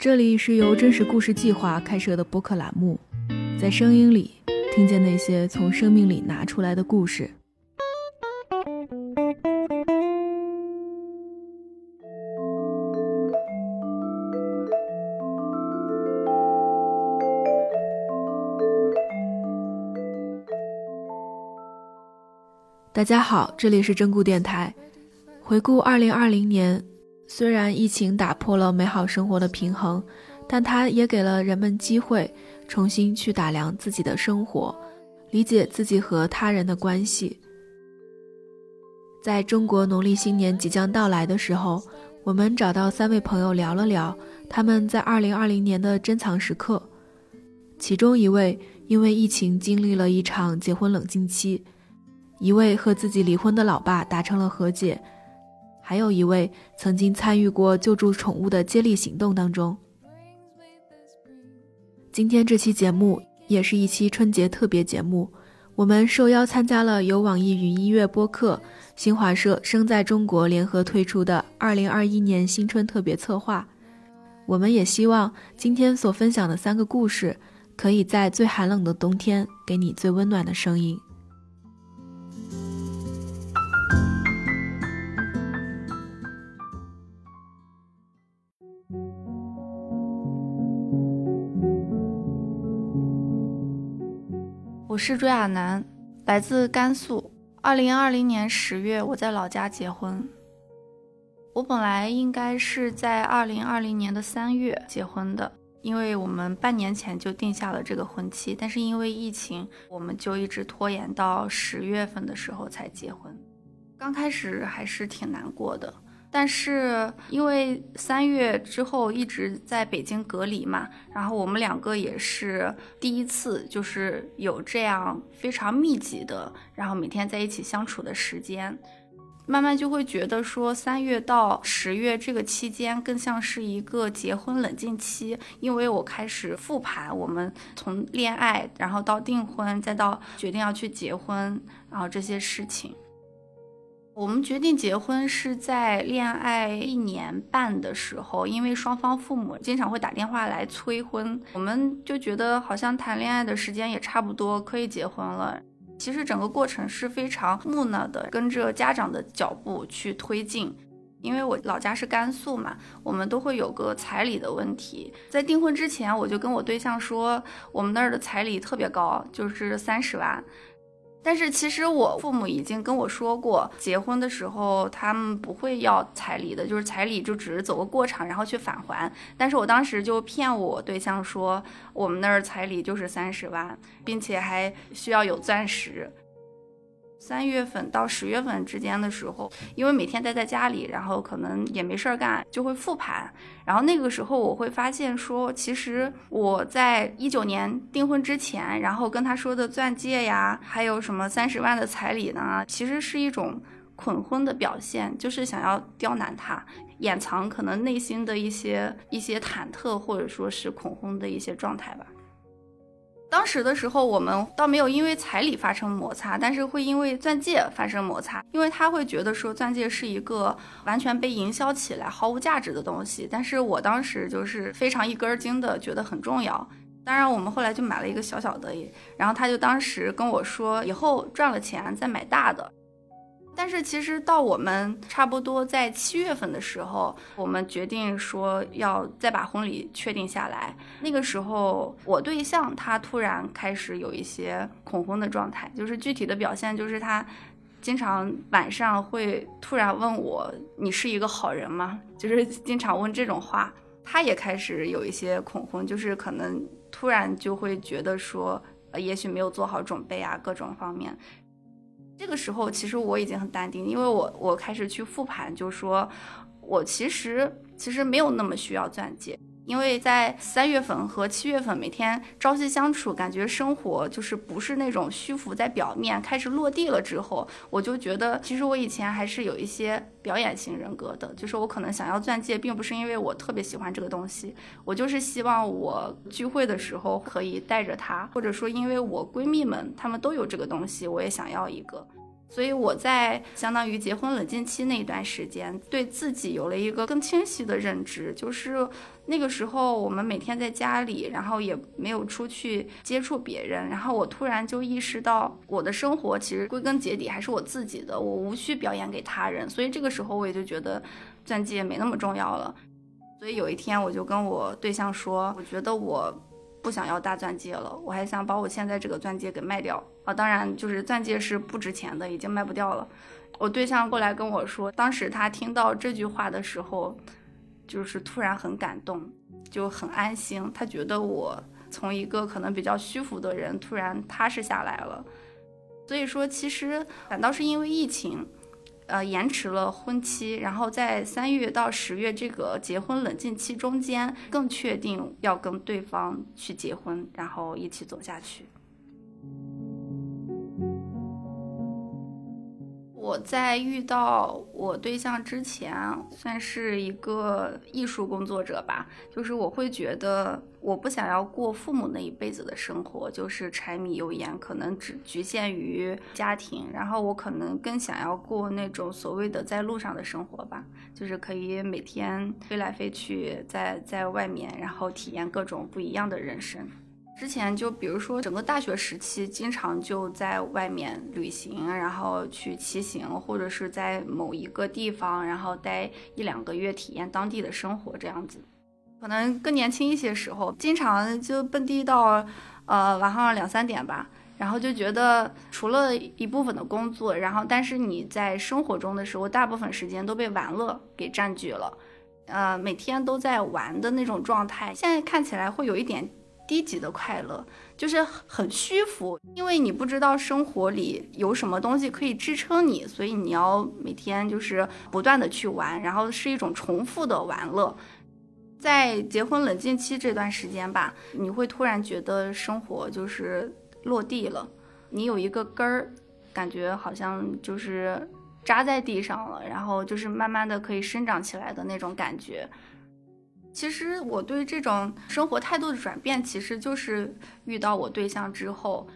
这里是由真实故事计划开设的播客栏目，在声音里听见那些从生命里拿出来的故事。大家好，这里是真故电台。回顾二零二零年。虽然疫情打破了美好生活的平衡，但它也给了人们机会重新去打量自己的生活，理解自己和他人的关系。在中国农历新年即将到来的时候，我们找到三位朋友聊了聊他们在2020年的珍藏时刻。其中一位因为疫情经历了一场结婚冷静期，一位和自己离婚的老爸达成了和解。还有一位曾经参与过救助宠物的接力行动当中。今天这期节目也是一期春节特别节目，我们受邀参加了由网易云音乐播客、新华社生在中国联合推出的二零二一年新春特别策划。我们也希望今天所分享的三个故事，可以在最寒冷的冬天给你最温暖的声音。是朱亚楠，来自甘肃。二零二零年十月，我在老家结婚。我本来应该是在二零二零年的三月结婚的，因为我们半年前就定下了这个婚期，但是因为疫情，我们就一直拖延到十月份的时候才结婚。刚开始还是挺难过的。但是因为三月之后一直在北京隔离嘛，然后我们两个也是第一次，就是有这样非常密集的，然后每天在一起相处的时间，慢慢就会觉得说三月到十月这个期间更像是一个结婚冷静期，因为我开始复盘我们从恋爱，然后到订婚，再到决定要去结婚，然后这些事情。我们决定结婚是在恋爱一年半的时候，因为双方父母经常会打电话来催婚，我们就觉得好像谈恋爱的时间也差不多，可以结婚了。其实整个过程是非常木讷的，跟着家长的脚步去推进。因为我老家是甘肃嘛，我们都会有个彩礼的问题。在订婚之前，我就跟我对象说，我们那儿的彩礼特别高，就是三十万。但是其实我父母已经跟我说过，结婚的时候他们不会要彩礼的，就是彩礼就只是走个过场，然后去返还。但是我当时就骗我对象说，我们那儿彩礼就是三十万，并且还需要有钻石。三月份到十月份之间的时候，因为每天待在家里，然后可能也没事儿干，就会复盘。然后那个时候我会发现说，其实我在一九年订婚之前，然后跟他说的钻戒呀，还有什么三十万的彩礼呢，其实是一种捆婚的表现，就是想要刁难他，掩藏可能内心的一些一些忐忑，或者说是恐婚的一些状态吧。当时的时候，我们倒没有因为彩礼发生摩擦，但是会因为钻戒发生摩擦，因为他会觉得说钻戒是一个完全被营销起来毫无价值的东西，但是我当时就是非常一根筋的觉得很重要。当然，我们后来就买了一个小小的，然后他就当时跟我说，以后赚了钱再买大的。但是其实到我们差不多在七月份的时候，我们决定说要再把婚礼确定下来。那个时候，我对象他突然开始有一些恐婚的状态，就是具体的表现就是他经常晚上会突然问我：“你是一个好人吗？”就是经常问这种话。他也开始有一些恐婚，就是可能突然就会觉得说，呃，也许没有做好准备啊，各种方面。这个时候，其实我已经很淡定，因为我我开始去复盘，就说，我其实其实没有那么需要钻戒。因为在三月份和七月份每天朝夕相处，感觉生活就是不是那种虚浮在表面，开始落地了之后，我就觉得其实我以前还是有一些表演型人格的，就是我可能想要钻戒，并不是因为我特别喜欢这个东西，我就是希望我聚会的时候可以带着它，或者说因为我闺蜜们她们都有这个东西，我也想要一个。所以我在相当于结婚冷静期那一段时间，对自己有了一个更清晰的认知，就是那个时候我们每天在家里，然后也没有出去接触别人，然后我突然就意识到，我的生活其实归根结底还是我自己的，我无需表演给他人，所以这个时候我也就觉得钻戒没那么重要了。所以有一天我就跟我对象说，我觉得我。不想要大钻戒了，我还想把我现在这个钻戒给卖掉啊！当然，就是钻戒是不值钱的，已经卖不掉了。我对象过来跟我说，当时他听到这句话的时候，就是突然很感动，就很安心。他觉得我从一个可能比较虚浮的人，突然踏实下来了。所以说，其实反倒是因为疫情。呃，延迟了婚期，然后在三月到十月这个结婚冷静期中间，更确定要跟对方去结婚，然后一起走下去。我在遇到我对象之前，算是一个艺术工作者吧。就是我会觉得，我不想要过父母那一辈子的生活，就是柴米油盐，可能只局限于家庭。然后我可能更想要过那种所谓的在路上的生活吧，就是可以每天飞来飞去，在在外面，然后体验各种不一样的人生。之前就比如说整个大学时期，经常就在外面旅行，然后去骑行，或者是在某一个地方，然后待一两个月，体验当地的生活这样子。可能更年轻一些时候，经常就蹦迪到，呃晚上两三点吧，然后就觉得除了一部分的工作，然后但是你在生活中的时候，大部分时间都被玩乐给占据了，呃每天都在玩的那种状态，现在看起来会有一点。低级的快乐就是很虚浮，因为你不知道生活里有什么东西可以支撑你，所以你要每天就是不断的去玩，然后是一种重复的玩乐。在结婚冷静期这段时间吧，你会突然觉得生活就是落地了，你有一个根儿，感觉好像就是扎在地上了，然后就是慢慢的可以生长起来的那种感觉。其实我对这种生活态度的转变，其实就是遇到我对象之后。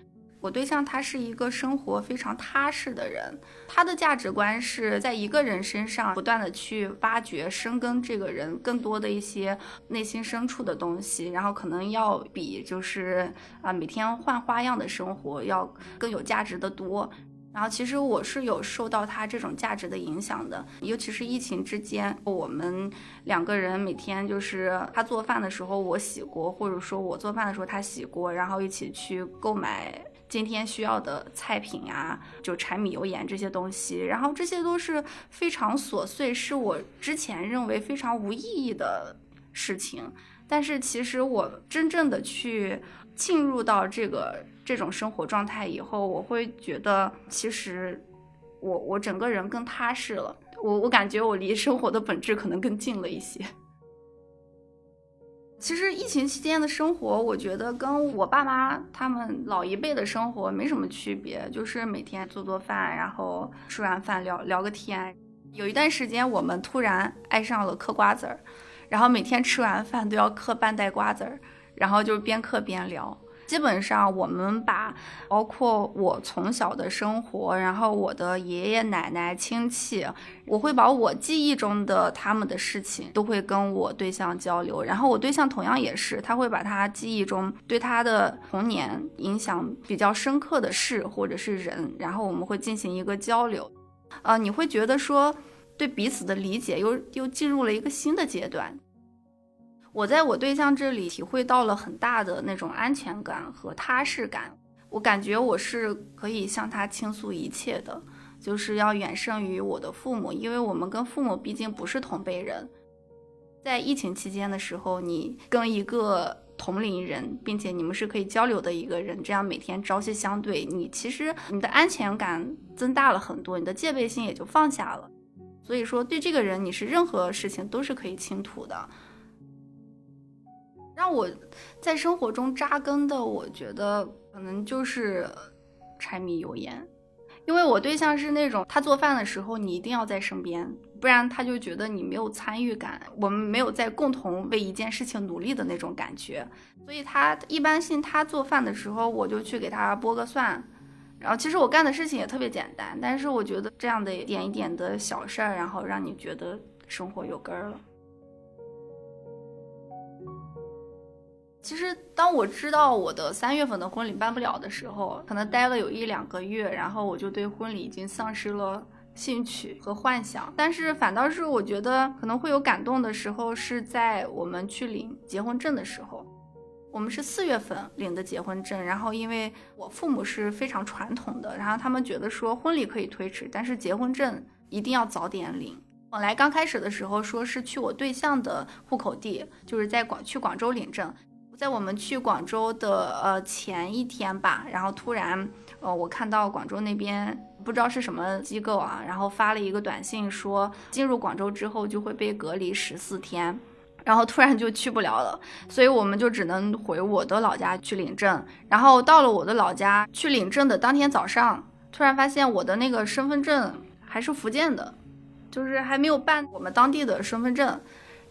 我对象他是一个生活非常踏实的人，他的价值观是在一个人身上不断的去挖掘、深耕这个人更多的一些内心深处的东西，然后可能要比就是啊每天换花样的生活要更有价值的多。然后其实我是有受到他这种价值的影响的，尤其是疫情之间，我们两个人每天就是他做饭的时候我洗锅，或者说我做饭的时候他洗锅，然后一起去购买今天需要的菜品啊，就柴米油盐这些东西，然后这些都是非常琐碎，是我之前认为非常无意义的事情，但是其实我真正的去进入到这个。这种生活状态以后，我会觉得其实我我整个人更踏实了。我我感觉我离生活的本质可能更近了一些。其实疫情期间的生活，我觉得跟我爸妈他们老一辈的生活没什么区别，就是每天做做饭，然后吃完饭聊聊个天。有一段时间，我们突然爱上了嗑瓜子儿，然后每天吃完饭都要嗑半袋瓜子儿，然后就边嗑边聊。基本上，我们把包括我从小的生活，然后我的爷爷奶奶亲戚，我会把我记忆中的他们的事情都会跟我对象交流，然后我对象同样也是，他会把他记忆中对他的童年影响比较深刻的事或者是人，然后我们会进行一个交流。呃，你会觉得说对彼此的理解又又进入了一个新的阶段。我在我对象这里体会到了很大的那种安全感和踏实感，我感觉我是可以向他倾诉一切的，就是要远胜于我的父母，因为我们跟父母毕竟不是同辈人。在疫情期间的时候，你跟一个同龄人，并且你们是可以交流的一个人，这样每天朝夕相对，你其实你的安全感增大了很多，你的戒备心也就放下了。所以说，对这个人，你是任何事情都是可以倾吐的。让我在生活中扎根的，我觉得可能就是柴米油盐，因为我对象是那种他做饭的时候你一定要在身边，不然他就觉得你没有参与感，我们没有在共同为一件事情努力的那种感觉，所以他一般性他做饭的时候，我就去给他剥个蒜。然后其实我干的事情也特别简单，但是我觉得这样的一点一点的小事儿，然后让你觉得生活有根儿了。其实当我知道我的三月份的婚礼办不了的时候，可能待了有一两个月，然后我就对婚礼已经丧失了兴趣和幻想。但是反倒是我觉得可能会有感动的时候，是在我们去领结婚证的时候。我们是四月份领的结婚证，然后因为我父母是非常传统的，然后他们觉得说婚礼可以推迟，但是结婚证一定要早点领。本来刚开始的时候说是去我对象的户口地，就是在广去广州领证，在我们去广州的呃前一天吧，然后突然呃我看到广州那边不知道是什么机构啊，然后发了一个短信说进入广州之后就会被隔离十四天。然后突然就去不了了，所以我们就只能回我的老家去领证。然后到了我的老家去领证的当天早上，突然发现我的那个身份证还是福建的，就是还没有办我们当地的身份证，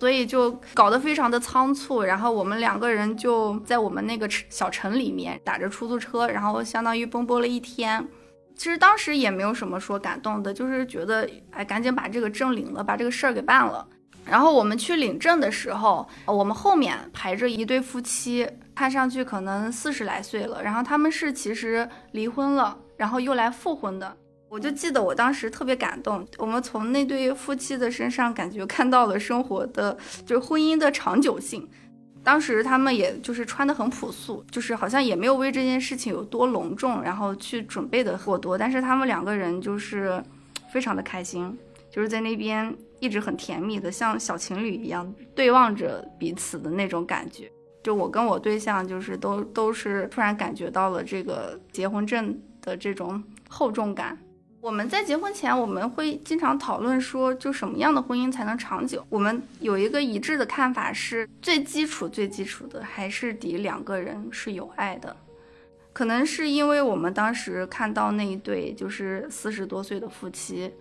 所以就搞得非常的仓促。然后我们两个人就在我们那个小城里面打着出租车，然后相当于奔波了一天。其实当时也没有什么说感动的，就是觉得哎，赶紧把这个证领了，把这个事儿给办了。然后我们去领证的时候，我们后面排着一对夫妻，看上去可能四十来岁了。然后他们是其实离婚了，然后又来复婚的。我就记得我当时特别感动，我们从那对夫妻的身上感觉看到了生活的，就是婚姻的长久性。当时他们也就是穿的很朴素，就是好像也没有为这件事情有多隆重，然后去准备的过多。但是他们两个人就是非常的开心，就是在那边。一直很甜蜜的，像小情侣一样对望着彼此的那种感觉。就我跟我对象，就是都都是突然感觉到了这个结婚证的这种厚重感。我们在结婚前，我们会经常讨论说，就什么样的婚姻才能长久？我们有一个一致的看法，是最基础、最基础的，还是得两个人是有爱的。可能是因为我们当时看到那一对就是四十多岁的夫妻。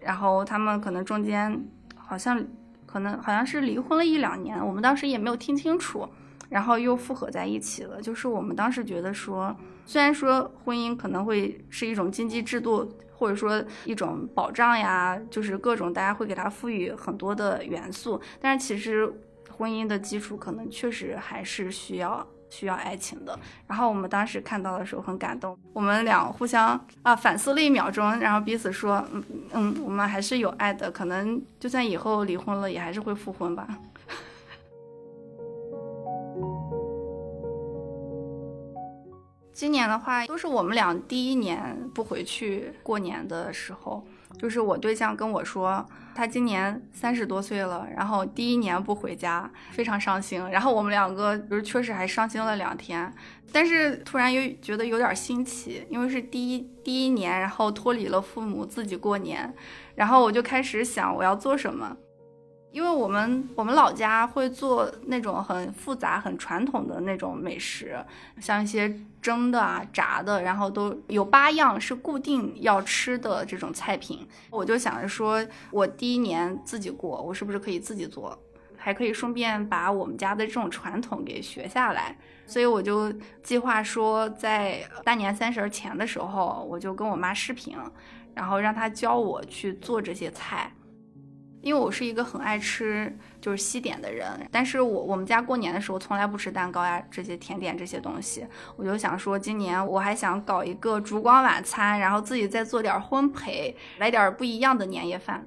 然后他们可能中间好像可能好像是离婚了一两年，我们当时也没有听清楚，然后又复合在一起了。就是我们当时觉得说，虽然说婚姻可能会是一种经济制度，或者说一种保障呀，就是各种大家会给它赋予很多的元素，但是其实婚姻的基础可能确实还是需要。需要爱情的，然后我们当时看到的时候很感动，我们俩互相啊反思了一秒钟，然后彼此说，嗯嗯，我们还是有爱的，可能就算以后离婚了，也还是会复婚吧。今年的话，都是我们俩第一年不回去过年的时候。就是我对象跟我说，他今年三十多岁了，然后第一年不回家，非常伤心。然后我们两个就是确实还伤心了两天，但是突然又觉得有点新奇，因为是第一第一年，然后脱离了父母自己过年，然后我就开始想我要做什么。因为我们我们老家会做那种很复杂、很传统的那种美食，像一些蒸的啊、炸的，然后都有八样是固定要吃的这种菜品。我就想着说，我第一年自己过，我是不是可以自己做，还可以顺便把我们家的这种传统给学下来。所以我就计划说，在大年三十前的时候，我就跟我妈视频，然后让她教我去做这些菜。因为我是一个很爱吃就是西点的人，但是我我们家过年的时候从来不吃蛋糕呀这些甜点这些东西，我就想说今年我还想搞一个烛光晚餐，然后自己再做点烘焙，来点不一样的年夜饭。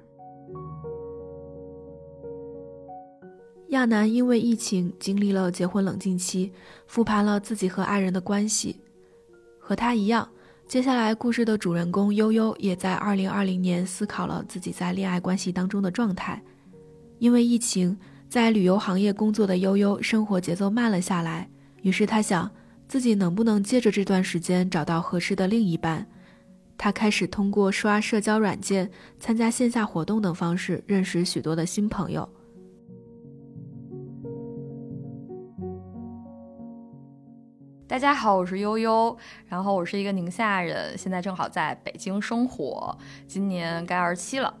亚楠因为疫情经历了结婚冷静期，复盘了自己和爱人的关系，和他一样。接下来故事的主人公悠悠也在2020年思考了自己在恋爱关系当中的状态。因为疫情，在旅游行业工作的悠悠生活节奏慢了下来，于是他想自己能不能借着这段时间找到合适的另一半。他开始通过刷社交软件、参加线下活动等方式认识许多的新朋友。大家好，我是悠悠，然后我是一个宁夏人，现在正好在北京生活，今年该二十七了。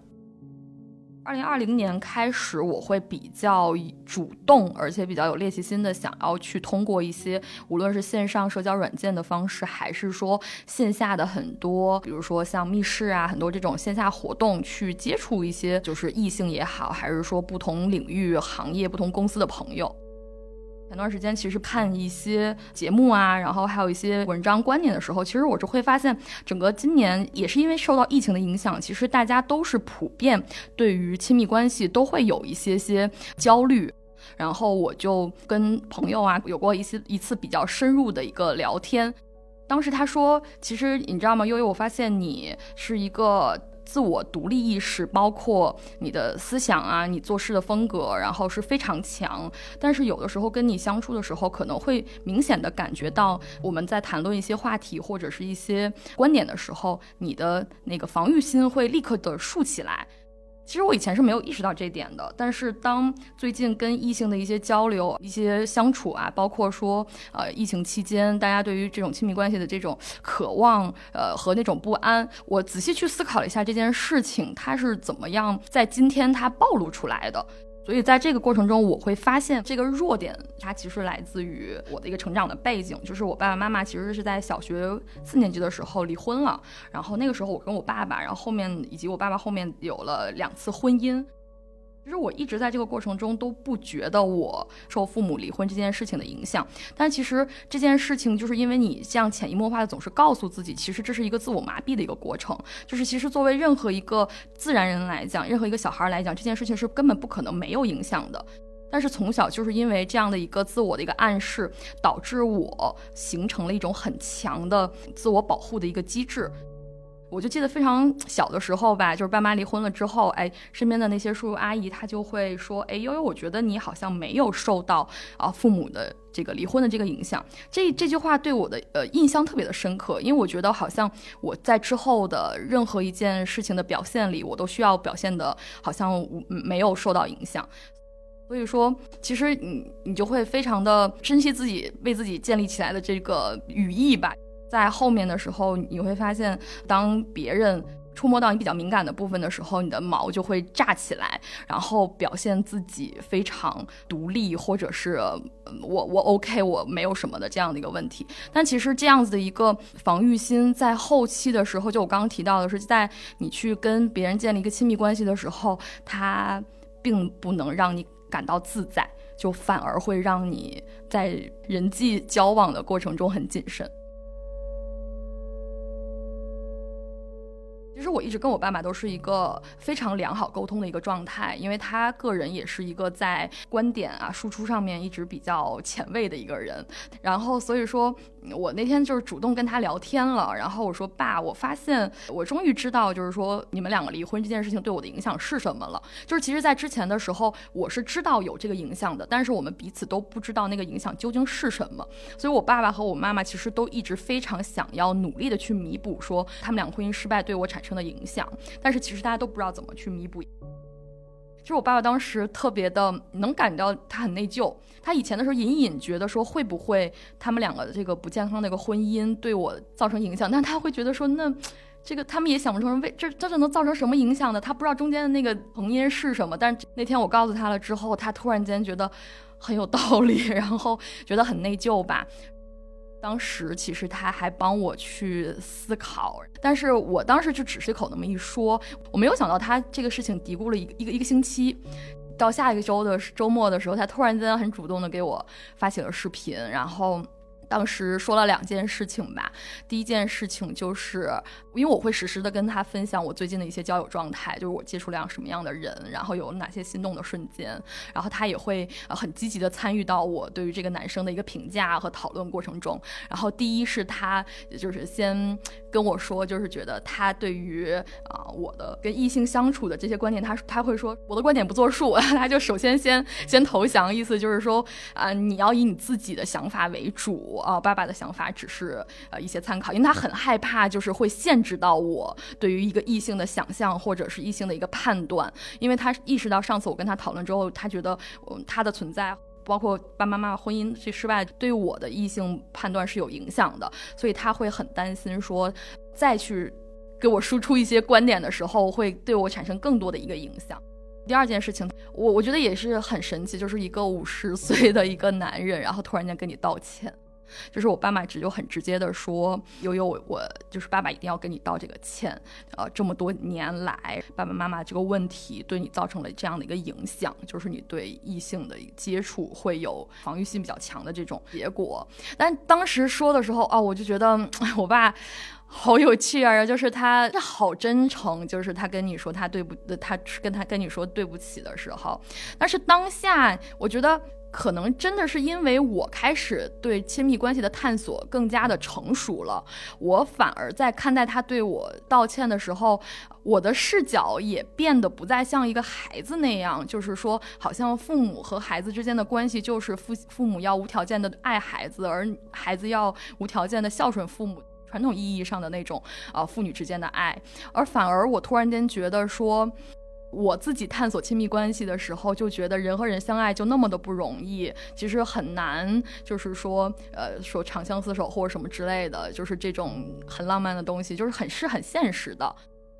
二零二零年开始，我会比较主动，而且比较有猎奇心的，想要去通过一些无论是线上社交软件的方式，还是说线下的很多，比如说像密室啊，很多这种线下活动，去接触一些就是异性也好，还是说不同领域、行业、不同公司的朋友。前段时间其实看一些节目啊，然后还有一些文章观点的时候，其实我就会发现，整个今年也是因为受到疫情的影响，其实大家都是普遍对于亲密关系都会有一些些焦虑。然后我就跟朋友啊有过一些一次比较深入的一个聊天，当时他说，其实你知道吗，悠悠，我发现你是一个。自我独立意识，包括你的思想啊，你做事的风格，然后是非常强。但是有的时候跟你相处的时候，可能会明显的感觉到，我们在谈论一些话题或者是一些观点的时候，你的那个防御心会立刻的竖起来。其实我以前是没有意识到这一点的，但是当最近跟异性的一些交流、一些相处啊，包括说，呃，疫情期间大家对于这种亲密关系的这种渴望，呃，和那种不安，我仔细去思考了一下这件事情，它是怎么样在今天它暴露出来的。所以在这个过程中，我会发现这个弱点，它其实来自于我的一个成长的背景，就是我爸爸妈妈其实是在小学四年级的时候离婚了，然后那个时候我跟我爸爸，然后后面以及我爸爸后面有了两次婚姻。其实我一直在这个过程中都不觉得我受父母离婚这件事情的影响，但其实这件事情就是因为你这样潜移默化的总是告诉自己，其实这是一个自我麻痹的一个过程。就是其实作为任何一个自然人来讲，任何一个小孩来讲，这件事情是根本不可能没有影响的。但是从小就是因为这样的一个自我的一个暗示，导致我形成了一种很强的自我保护的一个机制。我就记得非常小的时候吧，就是爸妈离婚了之后，哎，身边的那些叔叔阿姨他就会说，哎，悠悠，我觉得你好像没有受到啊父母的这个离婚的这个影响。这这句话对我的呃印象特别的深刻，因为我觉得好像我在之后的任何一件事情的表现里，我都需要表现的好像没有受到影响。所以说，其实你你就会非常的珍惜自己为自己建立起来的这个羽翼吧。在后面的时候，你会发现，当别人触摸到你比较敏感的部分的时候，你的毛就会炸起来，然后表现自己非常独立，或者是我我 OK 我没有什么的这样的一个问题。但其实这样子的一个防御心，在后期的时候，就我刚刚提到的是，在你去跟别人建立一个亲密关系的时候，它并不能让你感到自在，就反而会让你在人际交往的过程中很谨慎。其实我一直跟我爸爸都是一个非常良好沟通的一个状态，因为他个人也是一个在观点啊输出上面一直比较前卫的一个人，然后所以说。我那天就是主动跟他聊天了，然后我说爸，我发现我终于知道，就是说你们两个离婚这件事情对我的影响是什么了。就是其实，在之前的时候，我是知道有这个影响的，但是我们彼此都不知道那个影响究竟是什么。所以我爸爸和我妈妈其实都一直非常想要努力的去弥补，说他们两个婚姻失败对我产生的影响，但是其实大家都不知道怎么去弥补。其实我爸爸当时特别的能感觉到他很内疚，他以前的时候隐隐觉得说会不会他们两个的这个不健康的一个婚姻对我造成影响，但他会觉得说那这个他们也想不通为这这是能造成什么影响的，他不知道中间的那个成因是什么。但是那天我告诉他了之后，他突然间觉得很有道理，然后觉得很内疚吧。当时其实他还帮我去思考，但是我当时就只是口那么一说，我没有想到他这个事情嘀咕了一个一个一个星期，到下一个周的周末的时候，他突然间很主动的给我发起了视频，然后。当时说了两件事情吧，第一件事情就是，因为我会实时的跟他分享我最近的一些交友状态，就是我接触了什么样的人，然后有哪些心动的瞬间，然后他也会很积极的参与到我对于这个男生的一个评价和讨论过程中。然后第一是他就是先跟我说，就是觉得他对于啊我的跟异性相处的这些观点，他他会说我的观点不作数，他就首先先先投降，意思就是说啊你要以你自己的想法为主。哦，爸爸的想法只是呃一些参考，因为他很害怕，就是会限制到我对于一个异性的想象或者是异性的一个判断，因为他意识到上次我跟他讨论之后，他觉得嗯他的存在，包括爸爸妈妈婚姻这失败，对我的异性判断是有影响的，所以他会很担心说再去给我输出一些观点的时候，会对我产生更多的一个影响。第二件事情，我我觉得也是很神奇，就是一个五十岁的一个男人，然后突然间跟你道歉。就是我爸妈直就很直接的说，悠悠，我我就是爸爸一定要跟你道这个歉，呃，这么多年来，爸爸妈妈这个问题对你造成了这样的一个影响，就是你对异性的接触会有防御性比较强的这种结果。但当时说的时候，哦，我就觉得 我爸好有趣啊，就是他好真诚，就是他跟你说他对不，他跟他跟你说对不起的时候，但是当下我觉得。可能真的是因为我开始对亲密关系的探索更加的成熟了，我反而在看待他对我道歉的时候，我的视角也变得不再像一个孩子那样，就是说，好像父母和孩子之间的关系就是父父母要无条件的爱孩子，而孩子要无条件的孝顺父母，传统意义上的那种啊父女之间的爱，而反而我突然间觉得说。我自己探索亲密关系的时候，就觉得人和人相爱就那么的不容易，其实很难，就是说，呃，说长相厮守或者什么之类的，就是这种很浪漫的东西，就是很是很现实的。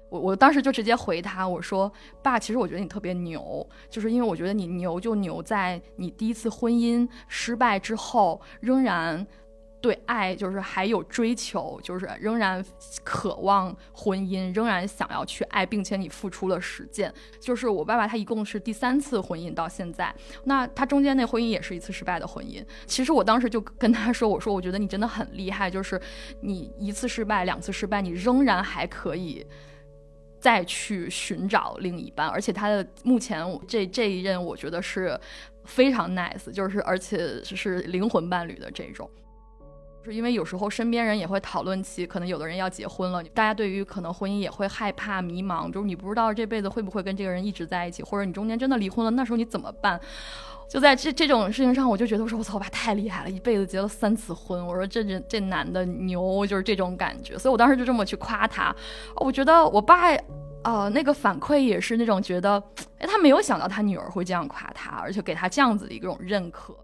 我我当时就直接回他，我说：“爸，其实我觉得你特别牛，就是因为我觉得你牛就牛在你第一次婚姻失败之后仍然。”对爱就是还有追求，就是仍然渴望婚姻，仍然想要去爱，并且你付出了实践。就是我爸爸他一共是第三次婚姻到现在，那他中间那婚姻也是一次失败的婚姻。其实我当时就跟他说，我说我觉得你真的很厉害，就是你一次失败、两次失败，你仍然还可以再去寻找另一半，而且他的目前这这一任我觉得是非常 nice，就是而且是灵魂伴侣的这种。因为有时候身边人也会讨论起，可能有的人要结婚了，大家对于可能婚姻也会害怕、迷茫，就是你不知道这辈子会不会跟这个人一直在一起，或者你中间真的离婚了，那时候你怎么办？就在这这种事情上，我就觉得我说我操，我爸太厉害了，一辈子结了三次婚，我说这这这男的牛，就是这种感觉，所以我当时就这么去夸他。我觉得我爸呃那个反馈也是那种觉得，哎，他没有想到他女儿会这样夸他，而且给他这样子的一种认可。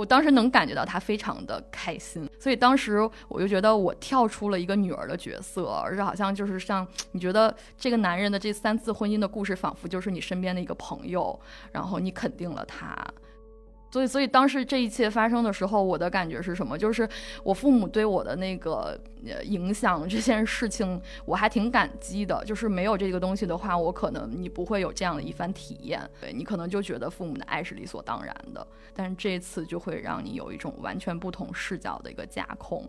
我当时能感觉到他非常的开心，所以当时我就觉得我跳出了一个女儿的角色，而且好像就是像你觉得这个男人的这三次婚姻的故事，仿佛就是你身边的一个朋友，然后你肯定了他。所以，所以当时这一切发生的时候，我的感觉是什么？就是我父母对我的那个影响这件事情，我还挺感激的。就是没有这个东西的话，我可能你不会有这样的一番体验。对你可能就觉得父母的爱是理所当然的，但是这次就会让你有一种完全不同视角的一个架空。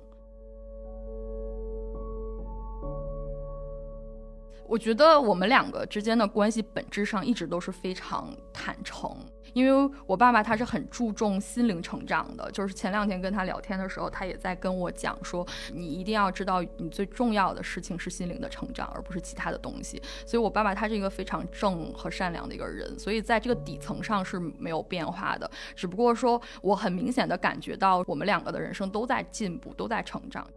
我觉得我们两个之间的关系本质上一直都是非常坦诚。因为我爸爸他是很注重心灵成长的，就是前两天跟他聊天的时候，他也在跟我讲说，你一定要知道，你最重要的事情是心灵的成长，而不是其他的东西。所以，我爸爸他是一个非常正和善良的一个人，所以在这个底层上是没有变化的，只不过说我很明显的感觉到我们两个的人生都在进步，都在成长。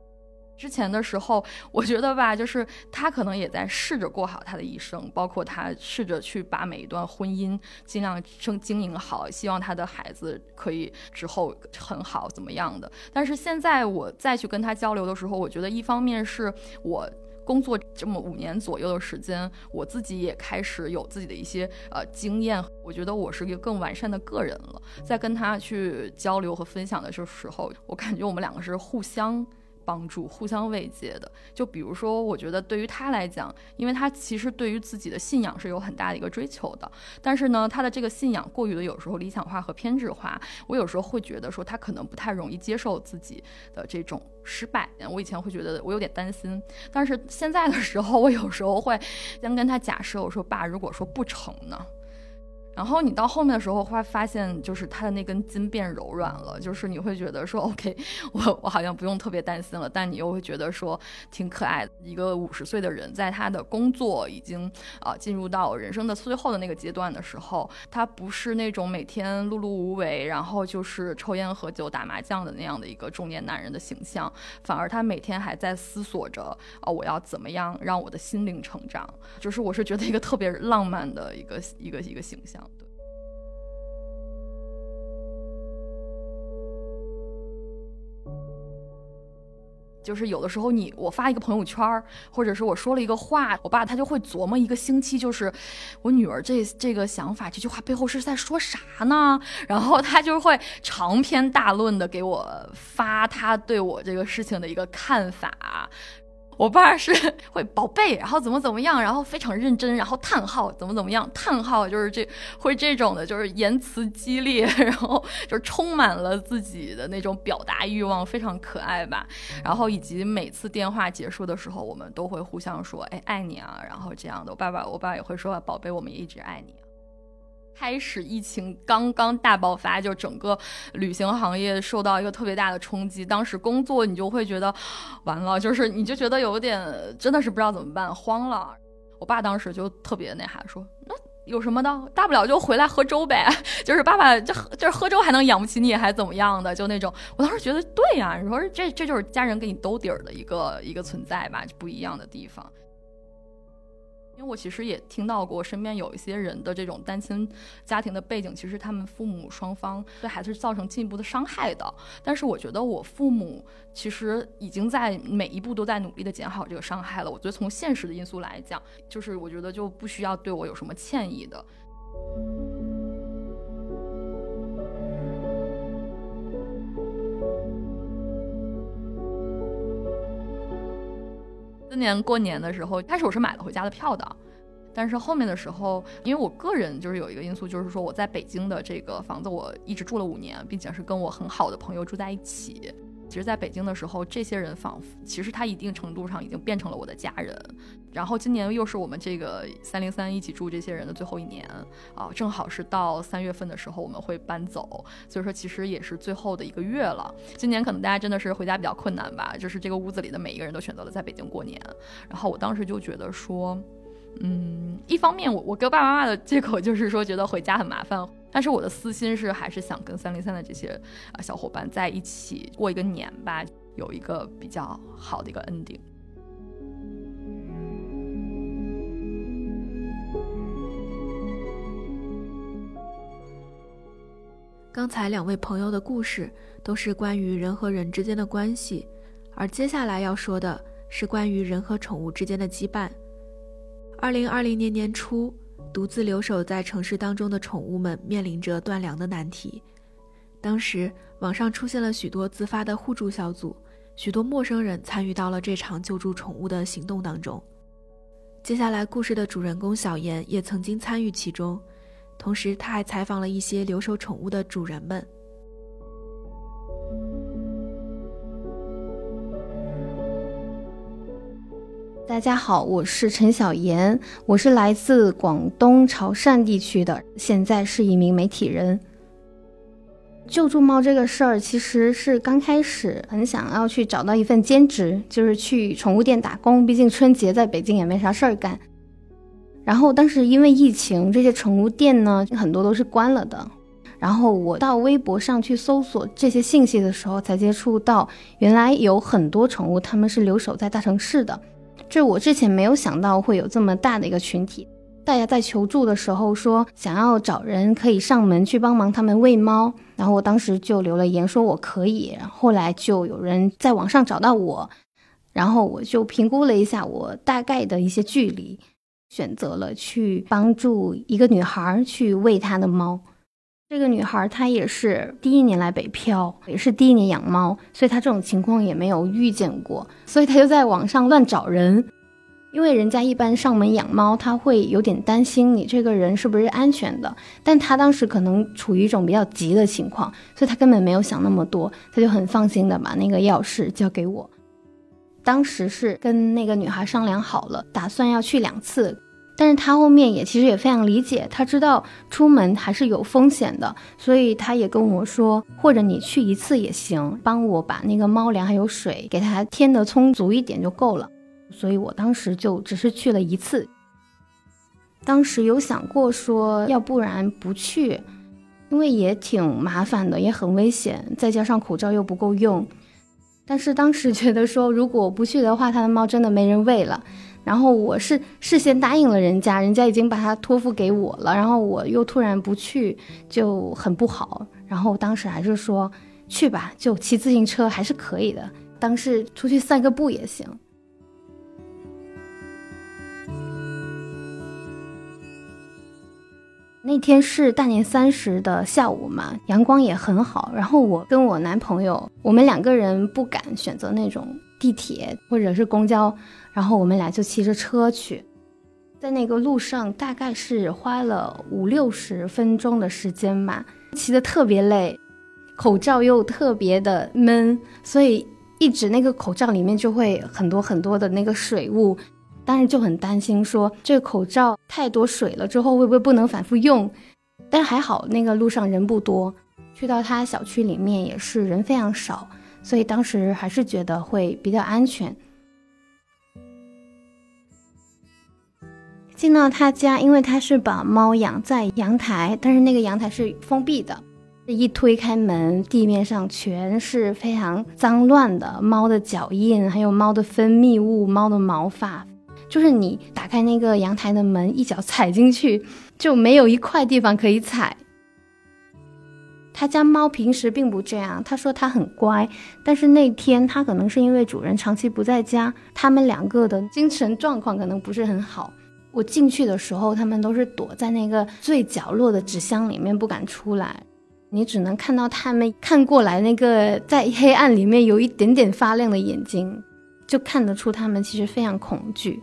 之前的时候，我觉得吧，就是他可能也在试着过好他的一生，包括他试着去把每一段婚姻尽量经经营好，希望他的孩子可以之后很好怎么样的。但是现在我再去跟他交流的时候，我觉得一方面是我工作这么五年左右的时间，我自己也开始有自己的一些呃经验，我觉得我是一个更完善的个人了。在跟他去交流和分享的时候，我感觉我们两个是互相。帮助互相慰藉的，就比如说，我觉得对于他来讲，因为他其实对于自己的信仰是有很大的一个追求的，但是呢，他的这个信仰过于的有时候理想化和偏执化，我有时候会觉得说他可能不太容易接受自己的这种失败。我以前会觉得我有点担心，但是现在的时候，我有时候会先 跟他假设，我说爸，如果说不成呢？然后你到后面的时候会发现，就是他的那根筋变柔软了，就是你会觉得说，OK，我我好像不用特别担心了，但你又会觉得说挺可爱的。一个五十岁的人，在他的工作已经啊进入到人生的最后的那个阶段的时候，他不是那种每天碌碌无为，然后就是抽烟喝酒打麻将的那样的一个中年男人的形象，反而他每天还在思索着啊，我要怎么样让我的心灵成长，就是我是觉得一个特别浪漫的一个一个一个形象。就是有的时候你我发一个朋友圈，或者是我说了一个话，我爸他就会琢磨一个星期，就是我女儿这这个想法，这句话背后是在说啥呢？然后他就会长篇大论的给我发他对我这个事情的一个看法。我爸是 会宝贝，然后怎么怎么样，然后非常认真，然后叹号怎么怎么样，叹号就是这会这种的，就是言辞激烈，然后就是充满了自己的那种表达欲望，非常可爱吧。然后以及每次电话结束的时候，我们都会互相说，哎，爱你啊，然后这样的。我爸爸，我爸也会说，宝贝，我们也一直爱你。开始疫情刚刚大爆发，就整个旅行行业受到一个特别大的冲击。当时工作你就会觉得完了，就是你就觉得有点真的是不知道怎么办，慌了。我爸当时就特别那啥，说那有什么的，大不了就回来喝粥呗。就是爸爸就就是喝粥还能养不起你，还怎么样的？就那种，我当时觉得对呀，你说这这就是家人给你兜底儿的一个一个存在吧，就不一样的地方。因为我其实也听到过身边有一些人的这种单亲家庭的背景，其实他们父母双方对孩子是造成进一步的伤害的。但是我觉得我父母其实已经在每一步都在努力的减好这个伤害了。我觉得从现实的因素来讲，就是我觉得就不需要对我有什么歉意的。今年过年的时候，开始我是买了回家的票的，但是后面的时候，因为我个人就是有一个因素，就是说我在北京的这个房子我一直住了五年，并且是跟我很好的朋友住在一起。其实，在北京的时候，这些人仿佛其实他一定程度上已经变成了我的家人。然后今年又是我们这个三零三一起住这些人的最后一年啊，正好是到三月份的时候我们会搬走，所以说其实也是最后的一个月了。今年可能大家真的是回家比较困难吧，就是这个屋子里的每一个人都选择了在北京过年。然后我当时就觉得说，嗯，一方面我我跟爸爸妈妈的借口就是说觉得回家很麻烦。但是我的私心是，还是想跟三零三的这些啊小伙伴在一起过一个年吧，有一个比较好的一个 ending。刚才两位朋友的故事都是关于人和人之间的关系，而接下来要说的是关于人和宠物之间的羁绊。二零二零年年初。独自留守在城市当中的宠物们面临着断粮的难题。当时，网上出现了许多自发的互助小组，许多陌生人参与到了这场救助宠物的行动当中。接下来，故事的主人公小妍也曾经参与其中，同时他还采访了一些留守宠物的主人们。大家好，我是陈小妍，我是来自广东潮汕地区的，现在是一名媒体人。救助猫这个事儿，其实是刚开始很想要去找到一份兼职，就是去宠物店打工，毕竟春节在北京也没啥事儿干。然后，但是因为疫情，这些宠物店呢很多都是关了的。然后我到微博上去搜索这些信息的时候，才接触到原来有很多宠物他们是留守在大城市的。这我之前没有想到会有这么大的一个群体，大家在求助的时候说想要找人可以上门去帮忙他们喂猫，然后我当时就留了言说我可以，后来就有人在网上找到我，然后我就评估了一下我大概的一些距离，选择了去帮助一个女孩去喂她的猫。这个女孩她也是第一年来北漂，也是第一年养猫，所以她这种情况也没有遇见过，所以她就在网上乱找人，因为人家一般上门养猫，他会有点担心你这个人是不是安全的，但他当时可能处于一种比较急的情况，所以他根本没有想那么多，他就很放心的把那个钥匙交给我，当时是跟那个女孩商量好了，打算要去两次。但是他后面也其实也非常理解，他知道出门还是有风险的，所以他也跟我说，或者你去一次也行，帮我把那个猫粮还有水给它添的充足一点就够了。所以我当时就只是去了一次。当时有想过说，要不然不去，因为也挺麻烦的，也很危险，再加上口罩又不够用。但是当时觉得说，如果不去的话，他的猫真的没人喂了。然后我是事先答应了人家，人家已经把他托付给我了，然后我又突然不去，就很不好。然后当时还是说去吧，就骑自行车还是可以的。当是出去散个步也行。那天是大年三十的下午嘛，阳光也很好。然后我跟我男朋友，我们两个人不敢选择那种地铁或者是公交，然后我们俩就骑着车去，在那个路上大概是花了五六十分钟的时间吧，骑得特别累，口罩又特别的闷，所以一直那个口罩里面就会很多很多的那个水雾。当时就很担心，说这个口罩太多水了之后会不会不能反复用？但是还好，那个路上人不多，去到他小区里面也是人非常少，所以当时还是觉得会比较安全。进到他家，因为他是把猫养在阳台，但是那个阳台是封闭的，一推开门，地面上全是非常脏乱的猫的脚印，还有猫的分泌物、猫的毛发。就是你打开那个阳台的门，一脚踩进去就没有一块地方可以踩。他家猫平时并不这样，他说他很乖，但是那天他可能是因为主人长期不在家，他们两个的精神状况可能不是很好。我进去的时候，他们都是躲在那个最角落的纸箱里面不敢出来，你只能看到他们看过来那个在黑暗里面有一点点发亮的眼睛，就看得出他们其实非常恐惧。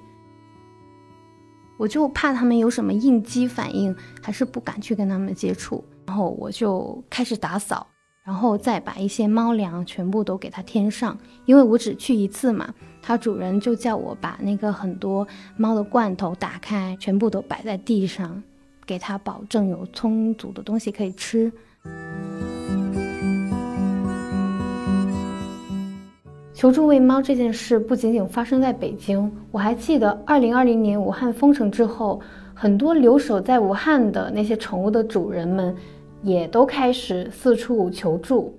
我就怕他们有什么应激反应，还是不敢去跟他们接触。然后我就开始打扫，然后再把一些猫粮全部都给它添上。因为我只去一次嘛，它主人就叫我把那个很多猫的罐头打开，全部都摆在地上，给它保证有充足的东西可以吃。求助喂猫这件事不仅仅发生在北京，我还记得二零二零年武汉封城之后，很多留守在武汉的那些宠物的主人们，也都开始四处求助。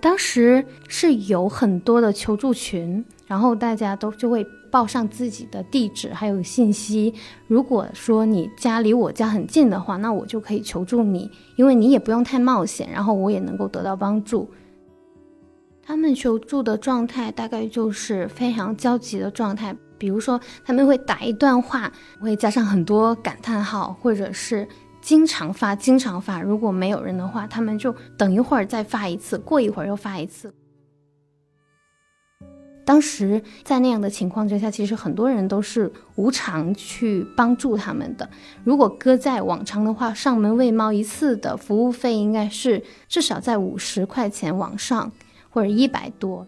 当时是有很多的求助群，然后大家都就会报上自己的地址还有信息。如果说你家离我家很近的话，那我就可以求助你，因为你也不用太冒险，然后我也能够得到帮助。他们求助的状态大概就是非常焦急的状态，比如说他们会打一段话，会加上很多感叹号，或者是经常发、经常发。如果没有人的话，他们就等一会儿再发一次，过一会儿又发一次。当时在那样的情况之下，其实很多人都是无偿去帮助他们的。如果搁在往常的话，上门喂猫一次的服务费应该是至少在五十块钱往上。或者一百多。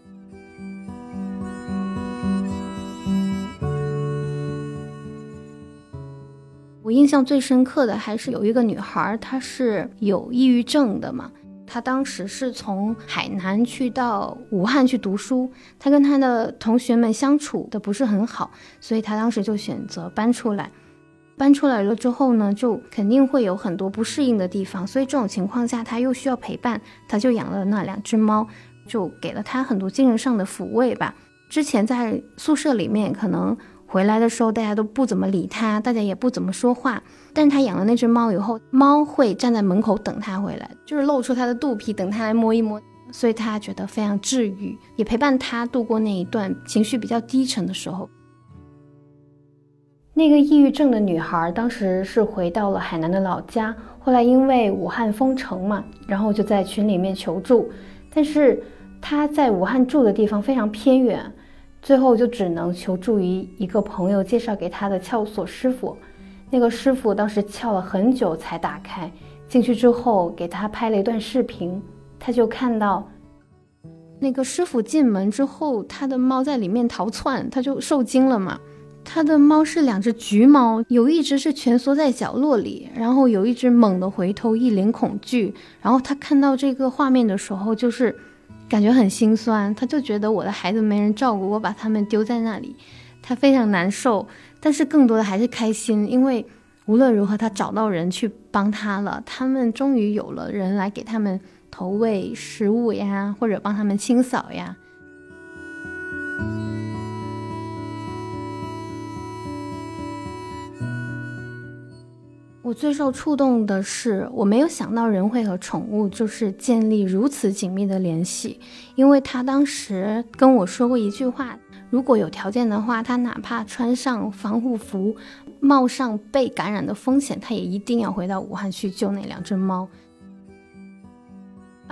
印象最深刻的还是有一个女孩，她是有抑郁症的嘛。她当时是从海南去到武汉去读书，她跟她的同学们相处的不是很好，所以她当时就选择搬出来。搬出来了之后呢，就肯定会有很多不适应的地方，所以这种情况下，她又需要陪伴，她就养了那两只猫。就给了她很多精神上的抚慰吧。之前在宿舍里面，可能回来的时候大家都不怎么理他，大家也不怎么说话。但是他养了那只猫以后，猫会站在门口等他回来，就是露出它的肚皮等他来摸一摸，所以他觉得非常治愈，也陪伴他度过那一段情绪比较低沉的时候。那个抑郁症的女孩当时是回到了海南的老家，后来因为武汉封城嘛，然后就在群里面求助，但是。他在武汉住的地方非常偏远，最后就只能求助于一个朋友介绍给他的撬锁师傅。那个师傅当时撬了很久才打开，进去之后给他拍了一段视频，他就看到那个师傅进门之后，他的猫在里面逃窜，他就受惊了嘛。他的猫是两只橘猫，有一只是蜷缩在角落里，然后有一只猛地回头，一脸恐惧。然后他看到这个画面的时候，就是。感觉很心酸，他就觉得我的孩子没人照顾，我把他们丢在那里，他非常难受。但是更多的还是开心，因为无论如何他找到人去帮他了，他们终于有了人来给他们投喂食物呀，或者帮他们清扫呀。我最受触动的是，我没有想到人会和宠物就是建立如此紧密的联系，因为他当时跟我说过一句话：如果有条件的话，他哪怕穿上防护服，冒上被感染的风险，他也一定要回到武汉去救那两只猫。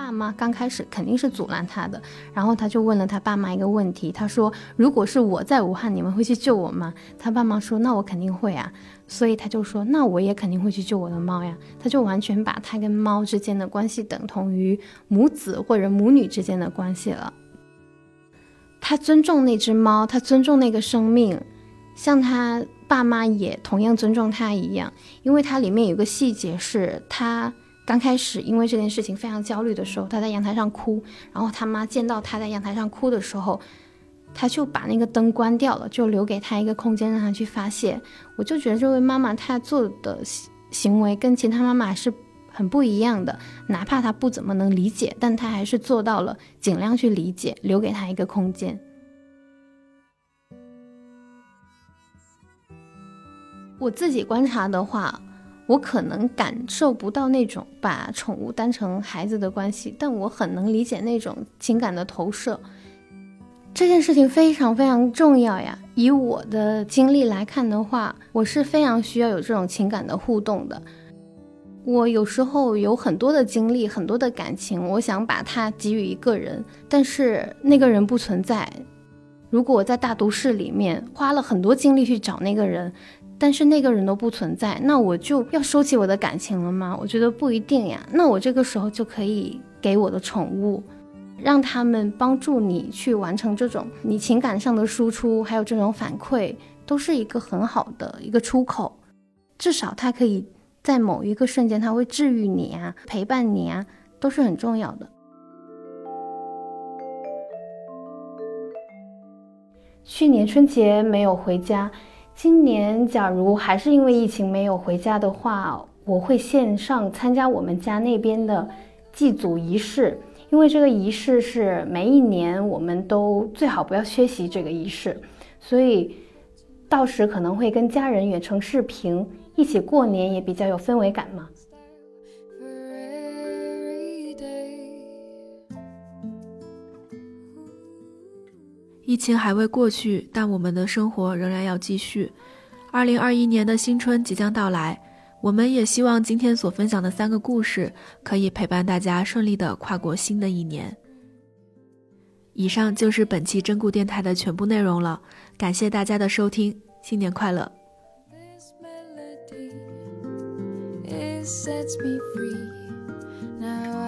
爸妈刚开始肯定是阻拦他的，然后他就问了他爸妈一个问题，他说：“如果是我在武汉，你们会去救我吗？”他爸妈说：“那我肯定会啊。”所以他就说：“那我也肯定会去救我的猫呀。”他就完全把他跟猫之间的关系等同于母子或者母女之间的关系了。他尊重那只猫，他尊重那个生命，像他爸妈也同样尊重他一样。因为它里面有个细节是他。刚开始因为这件事情非常焦虑的时候，他在阳台上哭，然后他妈见到他在阳台上哭的时候，他就把那个灯关掉了，就留给他一个空间让他去发泄。我就觉得这位妈妈她做的行为跟其他妈妈是很不一样的，哪怕她不怎么能理解，但她还是做到了尽量去理解，留给他一个空间。我自己观察的话。我可能感受不到那种把宠物当成孩子的关系，但我很能理解那种情感的投射。这件事情非常非常重要呀！以我的经历来看的话，我是非常需要有这种情感的互动的。我有时候有很多的经历，很多的感情，我想把它给予一个人，但是那个人不存在。如果我在大都市里面花了很多精力去找那个人。但是那个人都不存在，那我就要收起我的感情了吗？我觉得不一定呀。那我这个时候就可以给我的宠物，让他们帮助你去完成这种你情感上的输出，还有这种反馈，都是一个很好的一个出口。至少它可以在某一个瞬间，它会治愈你啊，陪伴你啊，都是很重要的。去年春节没有回家。今年假如还是因为疫情没有回家的话，我会线上参加我们家那边的祭祖仪式，因为这个仪式是每一年我们都最好不要缺席这个仪式，所以到时可能会跟家人远程视频一起过年，也比较有氛围感嘛。疫情还未过去，但我们的生活仍然要继续。二零二一年的新春即将到来，我们也希望今天所分享的三个故事可以陪伴大家顺利的跨过新的一年。以上就是本期真故电台的全部内容了，感谢大家的收听，新年快乐。This sets me free. Now